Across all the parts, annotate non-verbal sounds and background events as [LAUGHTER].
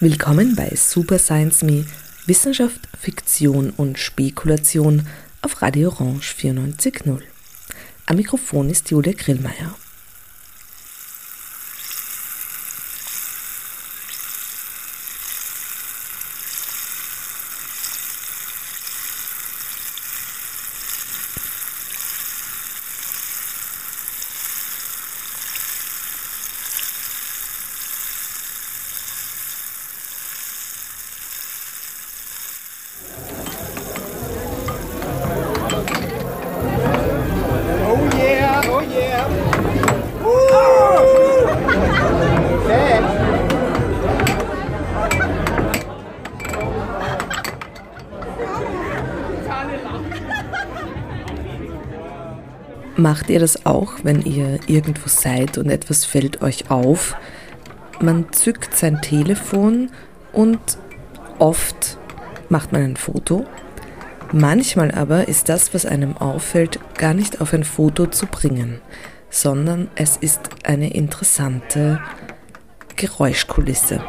Willkommen bei Super Science Me Wissenschaft, Fiktion und Spekulation auf Radio Orange 94.0. Am Mikrofon ist Julia Grillmeier. Macht ihr das auch, wenn ihr irgendwo seid und etwas fällt euch auf? Man zückt sein Telefon und oft macht man ein Foto. Manchmal aber ist das, was einem auffällt, gar nicht auf ein Foto zu bringen, sondern es ist eine interessante Geräuschkulisse.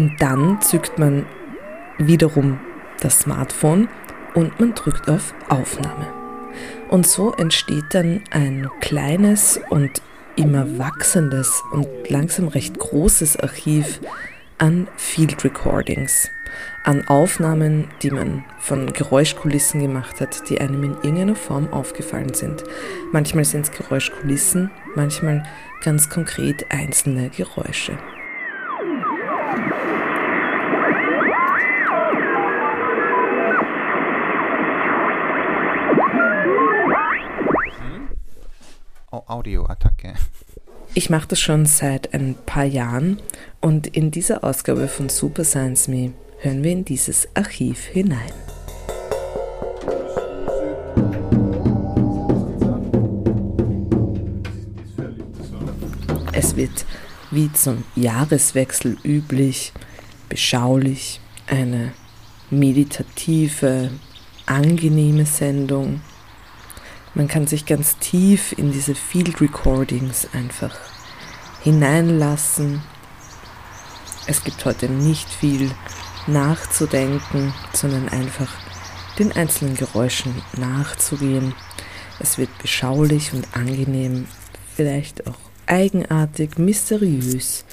Und dann zückt man wiederum das Smartphone und man drückt auf Aufnahme. Und so entsteht dann ein kleines und immer wachsendes und langsam recht großes Archiv an Field Recordings, an Aufnahmen, die man von Geräuschkulissen gemacht hat, die einem in irgendeiner Form aufgefallen sind. Manchmal sind es Geräuschkulissen, manchmal ganz konkret einzelne Geräusche. Audioattacke. Ich mache das schon seit ein paar Jahren und in dieser Ausgabe von Super Science Me hören wir in dieses Archiv hinein. Es wird wie zum Jahreswechsel üblich, beschaulich, eine meditative, angenehme Sendung man kann sich ganz tief in diese Field Recordings einfach hineinlassen. Es gibt heute nicht viel nachzudenken, sondern einfach den einzelnen Geräuschen nachzugehen. Es wird beschaulich und angenehm, vielleicht auch eigenartig, mysteriös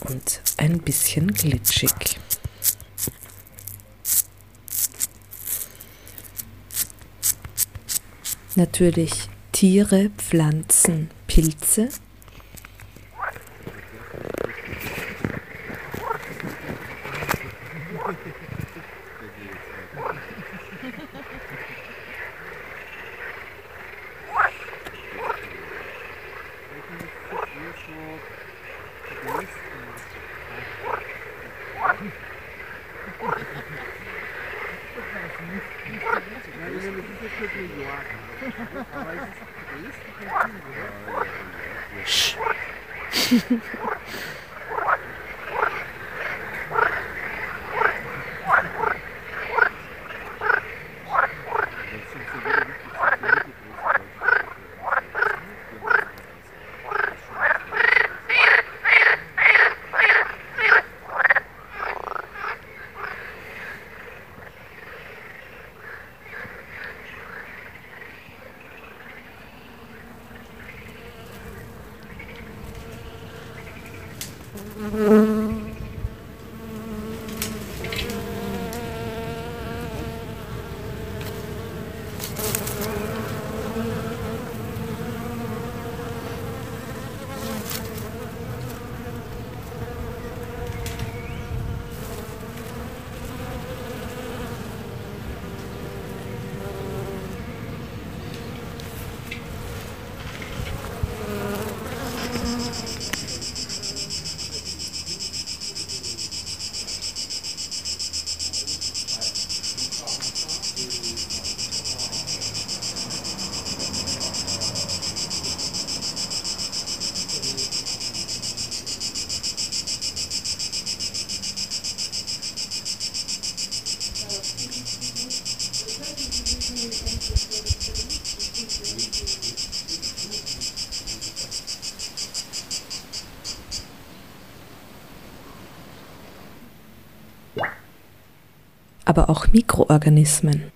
und ein bisschen glitschig. natürlich Tiere, Pflanzen, Pilze. Shh. [LAUGHS] aber auch Mikroorganismen.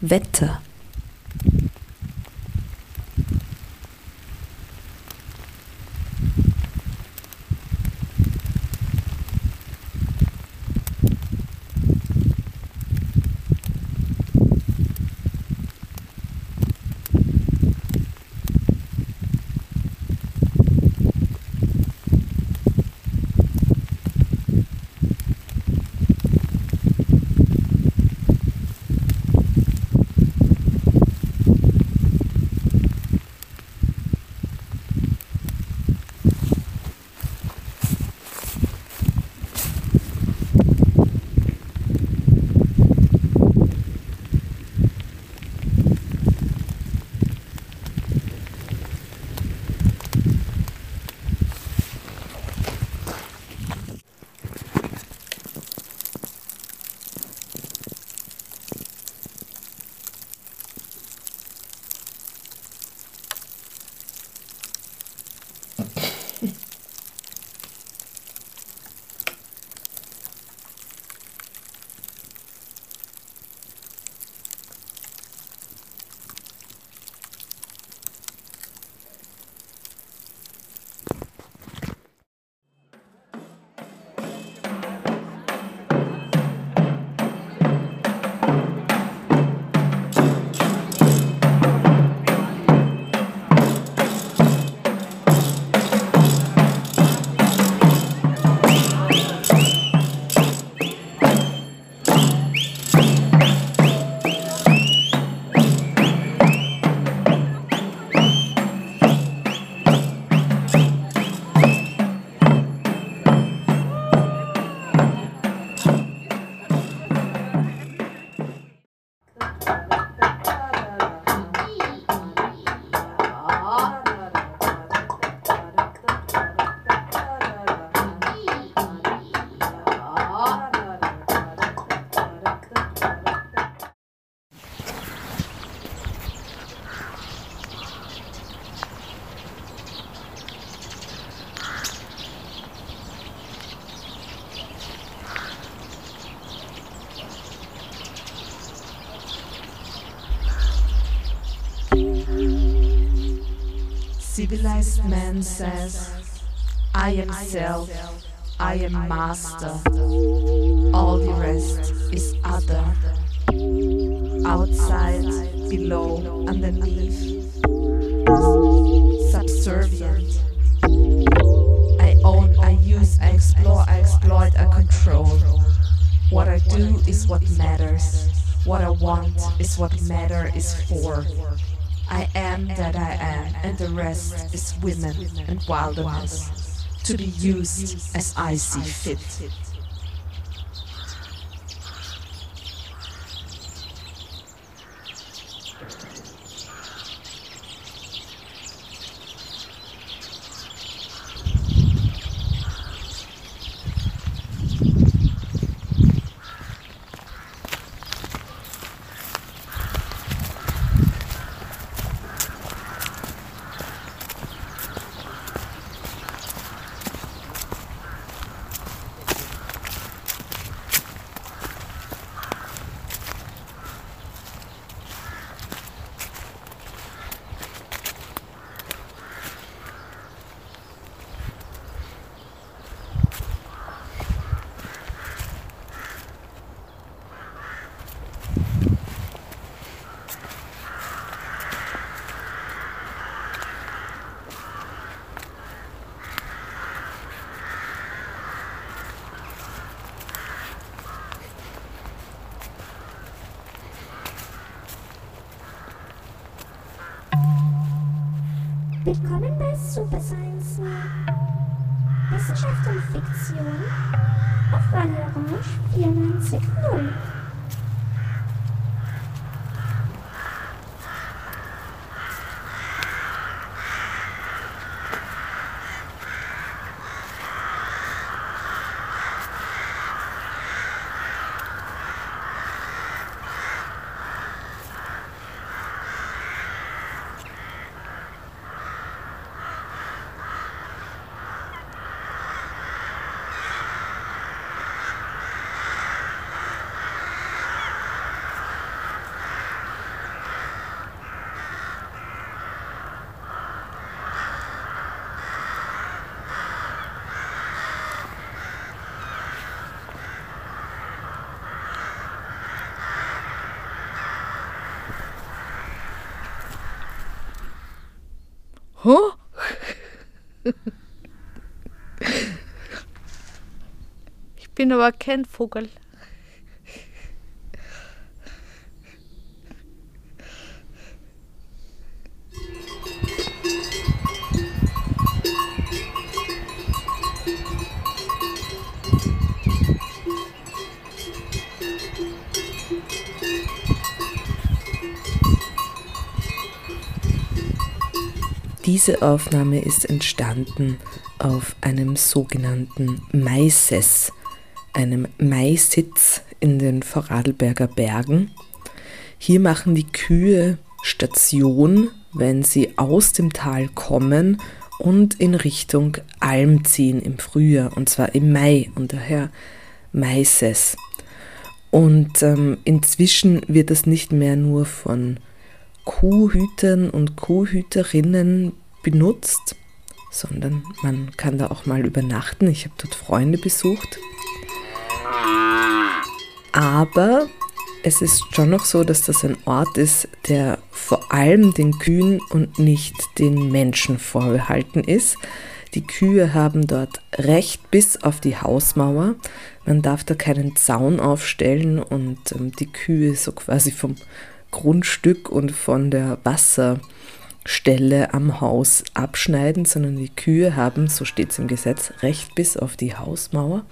Wetter. Civilized man says, I am self, I am master, all the rest is other, outside, below, underneath, subservient. I own, I use, I explore, I exploit, I control. What I do is what matters. What I want is what matter is for. I am that I am, and the rest is women and wilderness, to be used as I see fit. Willkommen bei Super Science. Wissenschaft und Fiktion auf Wanderange 94.0. Huh? Ich bin aber kein Vogel. Diese Aufnahme ist entstanden auf einem sogenannten Maises, einem Maisitz in den Vorarlberger Bergen. Hier machen die Kühe Station, wenn sie aus dem Tal kommen und in Richtung Alm ziehen im Frühjahr, und zwar im Mai, und daher Maises. Und ähm, inzwischen wird das nicht mehr nur von Kuhhütern und Kuhhüterinnen benutzt, sondern man kann da auch mal übernachten. Ich habe dort Freunde besucht. Aber es ist schon noch so, dass das ein Ort ist, der vor allem den Kühen und nicht den Menschen vorbehalten ist. Die Kühe haben dort Recht bis auf die Hausmauer. Man darf da keinen Zaun aufstellen und ähm, die Kühe so quasi vom Grundstück und von der Wasserstelle am Haus abschneiden, sondern die Kühe haben, so steht es im Gesetz, Recht bis auf die Hausmauer.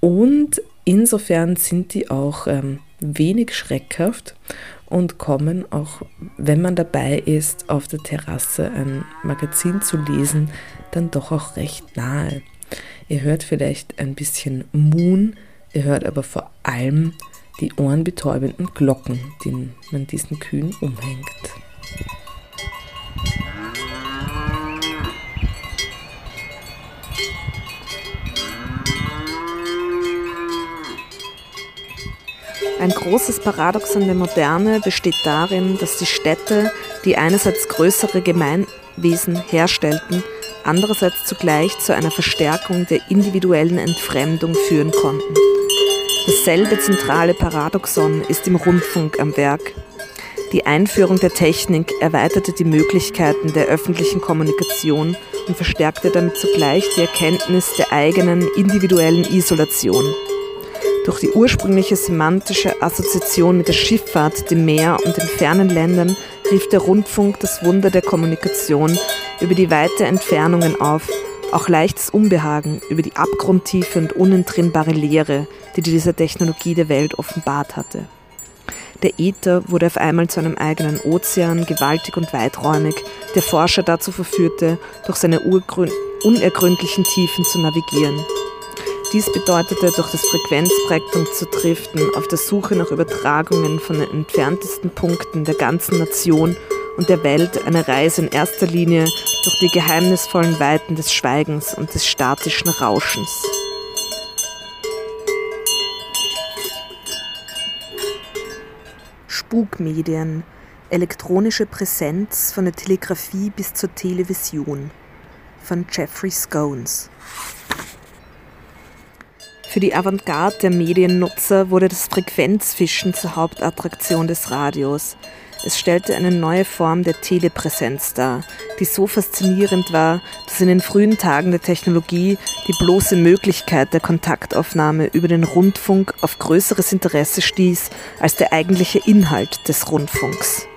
Und insofern sind die auch ähm, wenig schreckhaft und kommen auch, wenn man dabei ist, auf der Terrasse ein Magazin zu lesen, dann doch auch recht nahe. Ihr hört vielleicht ein bisschen Moon, ihr hört aber vor allem die ohrenbetäubenden Glocken, die man diesen Kühen umhängt. Ein großes Paradoxon der Moderne besteht darin, dass die Städte, die einerseits größere Gemeinwesen herstellten, andererseits zugleich zu einer Verstärkung der individuellen Entfremdung führen konnten. Dasselbe zentrale Paradoxon ist im Rundfunk am Werk. Die Einführung der Technik erweiterte die Möglichkeiten der öffentlichen Kommunikation und verstärkte damit zugleich die Erkenntnis der eigenen individuellen Isolation. Durch die ursprüngliche semantische Assoziation mit der Schifffahrt, dem Meer und den fernen Ländern rief der Rundfunk das Wunder der Kommunikation über die weite Entfernungen auf auch leichtes Unbehagen über die abgrundtiefe und unentrinnbare Leere, die diese Technologie der Welt offenbart hatte. Der Äther wurde auf einmal zu einem eigenen Ozean, gewaltig und weiträumig, der Forscher dazu verführte, durch seine unergründlichen Tiefen zu navigieren. Dies bedeutete, durch das Frequenzspektrum zu driften, auf der Suche nach Übertragungen von den entferntesten Punkten der ganzen Nation und der Welt eine Reise in erster Linie durch die geheimnisvollen Weiten des Schweigens und des statischen Rauschens. Spukmedien, elektronische Präsenz von der Telegrafie bis zur Television von Jeffrey Scones. Für die Avantgarde der Mediennutzer wurde das Frequenzfischen zur Hauptattraktion des Radios. Es stellte eine neue Form der Telepräsenz dar, die so faszinierend war, dass in den frühen Tagen der Technologie die bloße Möglichkeit der Kontaktaufnahme über den Rundfunk auf größeres Interesse stieß als der eigentliche Inhalt des Rundfunks.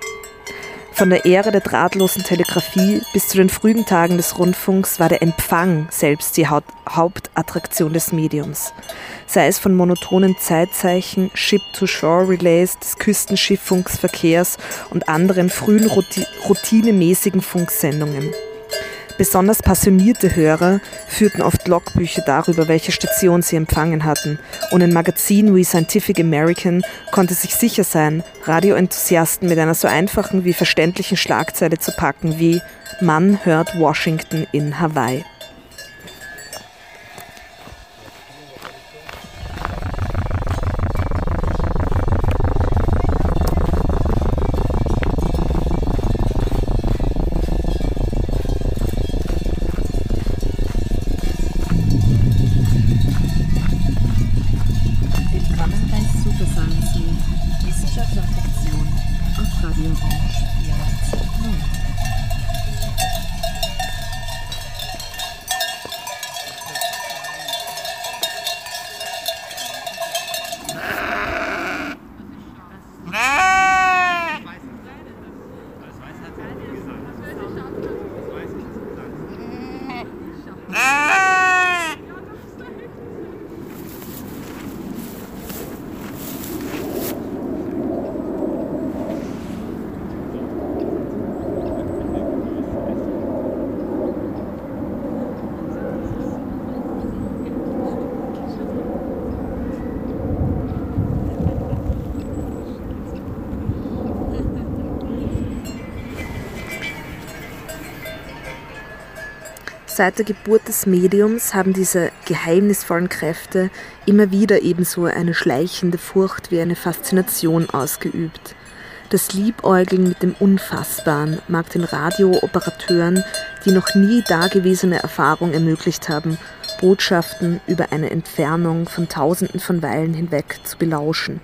Von der Ära der drahtlosen Telegrafie bis zu den frühen Tagen des Rundfunks war der Empfang selbst die Hauptattraktion des Mediums. Sei es von monotonen Zeitzeichen, Ship-to-Shore-Relays des Küstenschifffunksverkehrs und anderen frühen routinemäßigen Funksendungen. Besonders passionierte Hörer führten oft Logbücher darüber, welche Station sie empfangen hatten. Und ein Magazin wie Scientific American konnte sich sicher sein, Radioenthusiasten mit einer so einfachen wie verständlichen Schlagzeile zu packen wie Mann hört Washington in Hawaii. Seit der Geburt des Mediums haben diese geheimnisvollen Kräfte immer wieder ebenso eine schleichende Furcht wie eine Faszination ausgeübt. Das Liebäugeln mit dem Unfassbaren mag den Radiooperateuren, die noch nie dagewesene Erfahrung ermöglicht haben, Botschaften über eine Entfernung von Tausenden von Meilen hinweg zu belauschen.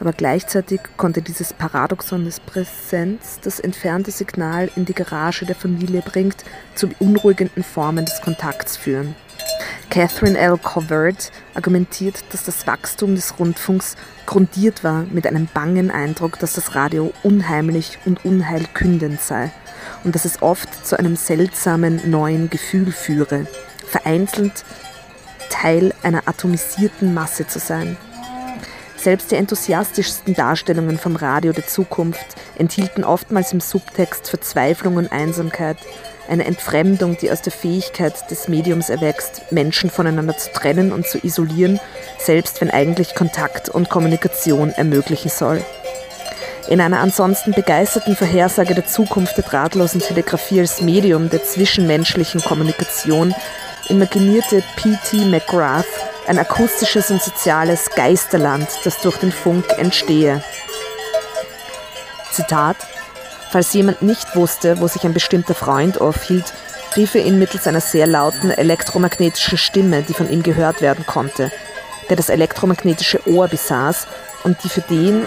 Aber gleichzeitig konnte dieses Paradoxon des Präsenz das entfernte Signal in die Garage der Familie bringt, zu beunruhigenden Formen des Kontakts führen. Catherine L. Covert argumentiert, dass das Wachstum des Rundfunks grundiert war mit einem bangen Eindruck, dass das Radio unheimlich und unheilkündend sei und dass es oft zu einem seltsamen neuen Gefühl führe, vereinzelt Teil einer atomisierten Masse zu sein. Selbst die enthusiastischsten Darstellungen vom Radio der Zukunft enthielten oftmals im Subtext Verzweiflung und Einsamkeit, eine Entfremdung, die aus der Fähigkeit des Mediums erwächst, Menschen voneinander zu trennen und zu isolieren, selbst wenn eigentlich Kontakt und Kommunikation ermöglichen soll. In einer ansonsten begeisterten Vorhersage der Zukunft der drahtlosen Telegrafie als Medium der zwischenmenschlichen Kommunikation imaginierte P.T. McGrath ein akustisches und soziales Geisterland, das durch den Funk entstehe. Zitat Falls jemand nicht wusste, wo sich ein bestimmter Freund aufhielt, rief er ihn mittels einer sehr lauten elektromagnetischen Stimme, die von ihm gehört werden konnte, der das elektromagnetische Ohr besaß und die für den,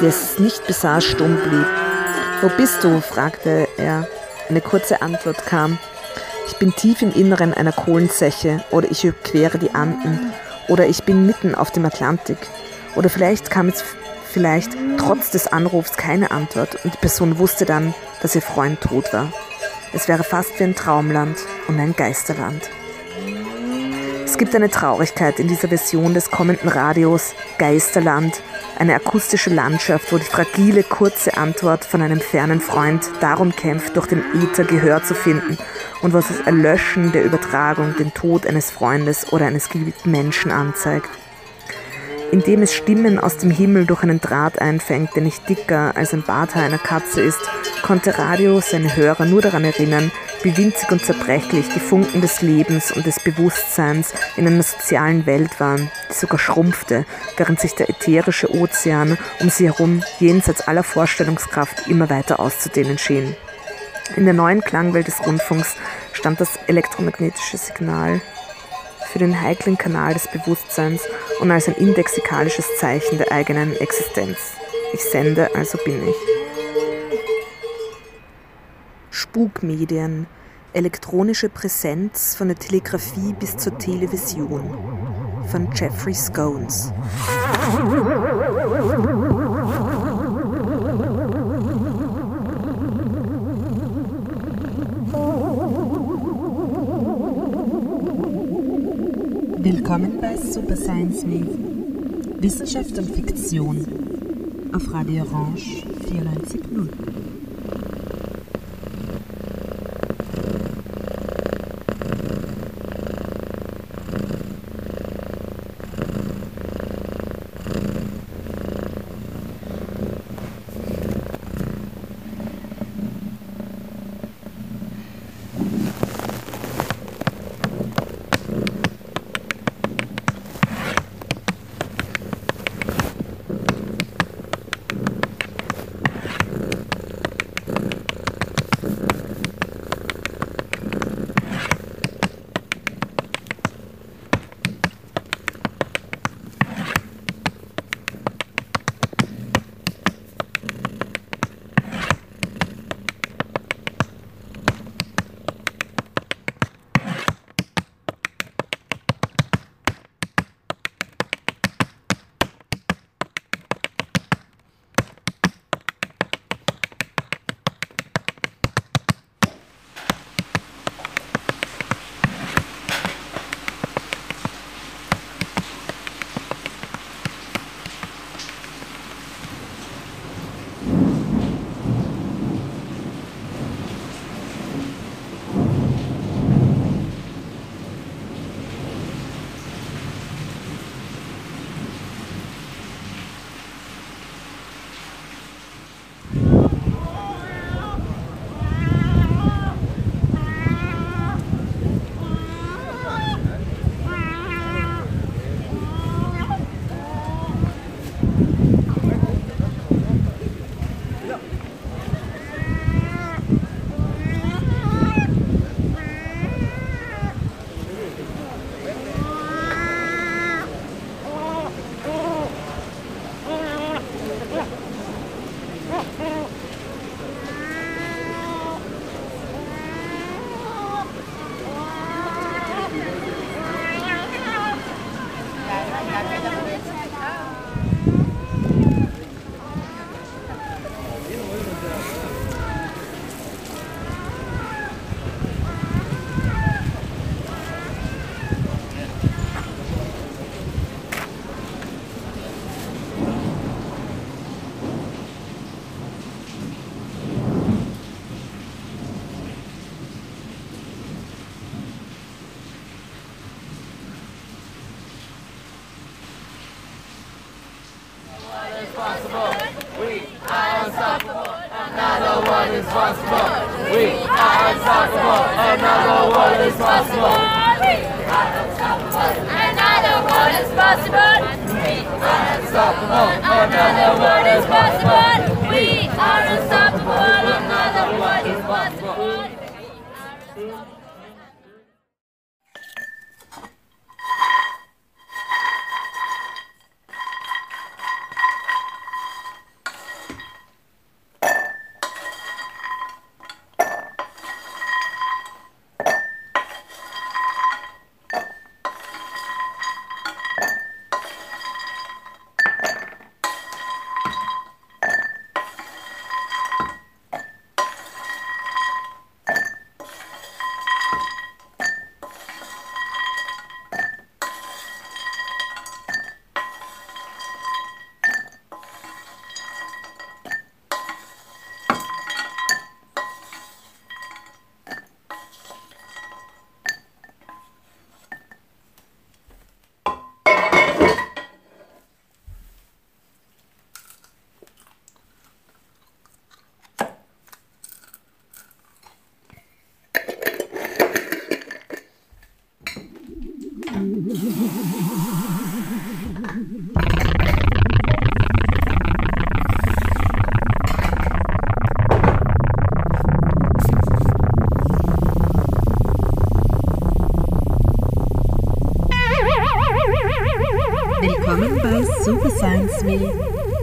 der es nicht besaß, stumm blieb. Wo bist du? fragte er. Eine kurze Antwort kam. Ich bin tief im Inneren einer Kohlenzeche oder ich überquere die Anden oder ich bin mitten auf dem Atlantik. Oder vielleicht kam es vielleicht trotz des Anrufs keine Antwort und die Person wusste dann, dass ihr Freund tot war. Es wäre fast wie ein Traumland und ein Geisterland. Es gibt eine Traurigkeit in dieser Version des kommenden Radios Geisterland, eine akustische Landschaft, wo die fragile, kurze Antwort von einem fernen Freund darum kämpft, durch den Äther Gehör zu finden und was das Erlöschen der Übertragung den Tod eines Freundes oder eines geliebten Menschen anzeigt indem es Stimmen aus dem Himmel durch einen Draht einfängt, der nicht dicker als ein Barthaar einer Katze ist, konnte Radio seine Hörer nur daran erinnern, wie winzig und zerbrechlich die Funken des Lebens und des Bewusstseins in einer sozialen Welt waren, die sogar schrumpfte, während sich der ätherische Ozean um sie herum jenseits aller Vorstellungskraft immer weiter auszudehnen schien. In der neuen Klangwelt des Rundfunks stand das elektromagnetische Signal für den heiklen Kanal des Bewusstseins und als ein indexikalisches Zeichen der eigenen Existenz. Ich sende, also bin ich. Spukmedien, elektronische Präsenz von der Telegrafie bis zur Television von Jeffrey Scones. Willkommen bei Super Science Wave. Wissenschaft und Fiktion auf Radio Orange 94.0. one is possible. We are unstoppable. Another world is possible. We are unstoppable. Another world is possible. We are unstoppable. Another world is possible. We are unstoppable. Another world is possible.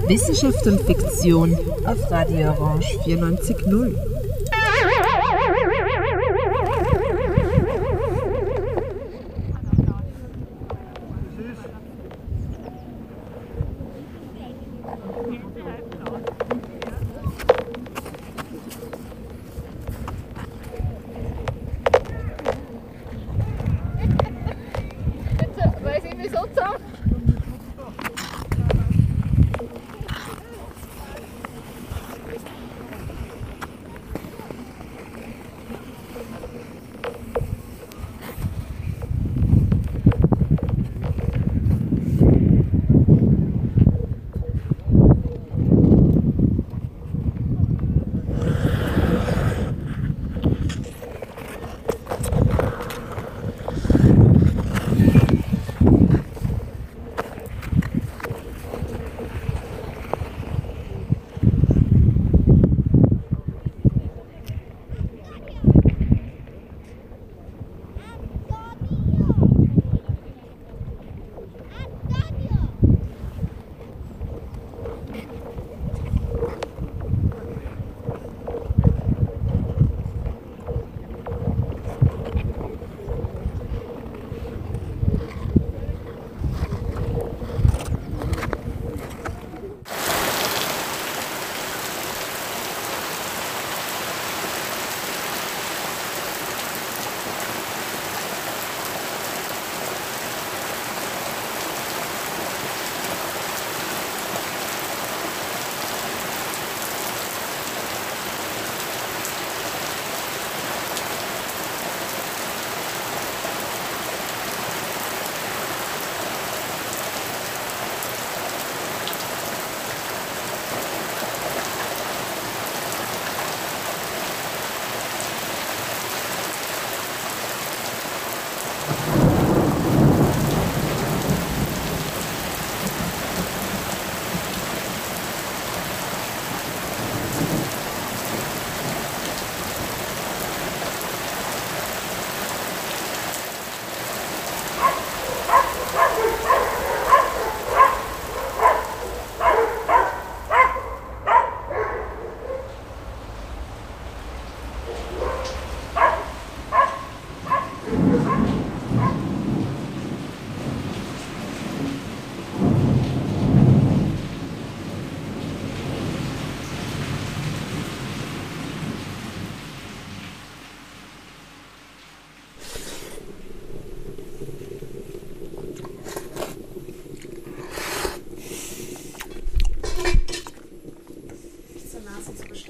Wissenschaft und Fiktion auf Radio Orange 94.0.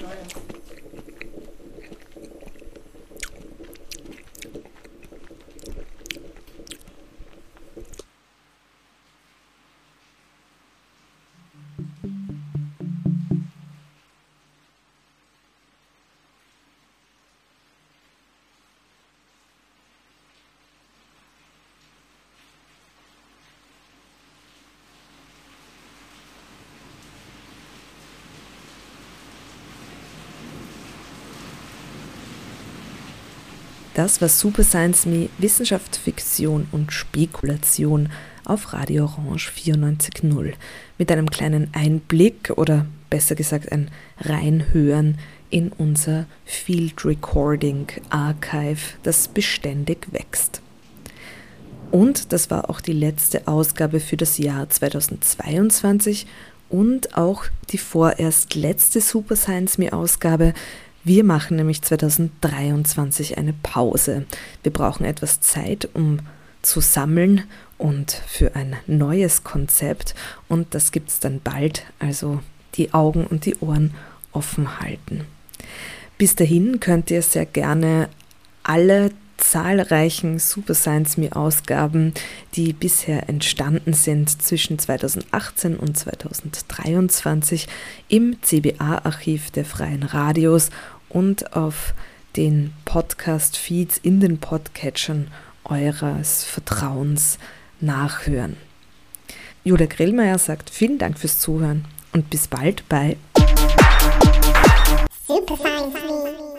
Steuer. Das war Super Science Me, Wissenschaft, Fiktion und Spekulation auf Radio Orange 94.0 mit einem kleinen Einblick oder besser gesagt ein Reinhören in unser Field Recording Archive, das beständig wächst. Und das war auch die letzte Ausgabe für das Jahr 2022 und auch die vorerst letzte Super Science Me Ausgabe. Wir machen nämlich 2023 eine Pause. Wir brauchen etwas Zeit, um zu sammeln und für ein neues Konzept. Und das gibt es dann bald. Also die Augen und die Ohren offen halten. Bis dahin könnt ihr sehr gerne alle zahlreichen Super Science Me Ausgaben, die bisher entstanden sind zwischen 2018 und 2023 im CBA-Archiv der Freien Radios und auf den Podcast-Feeds in den Podcatchern eures Vertrauens nachhören. Julia Grillmeier sagt vielen Dank fürs Zuhören und bis bald bei Super Me.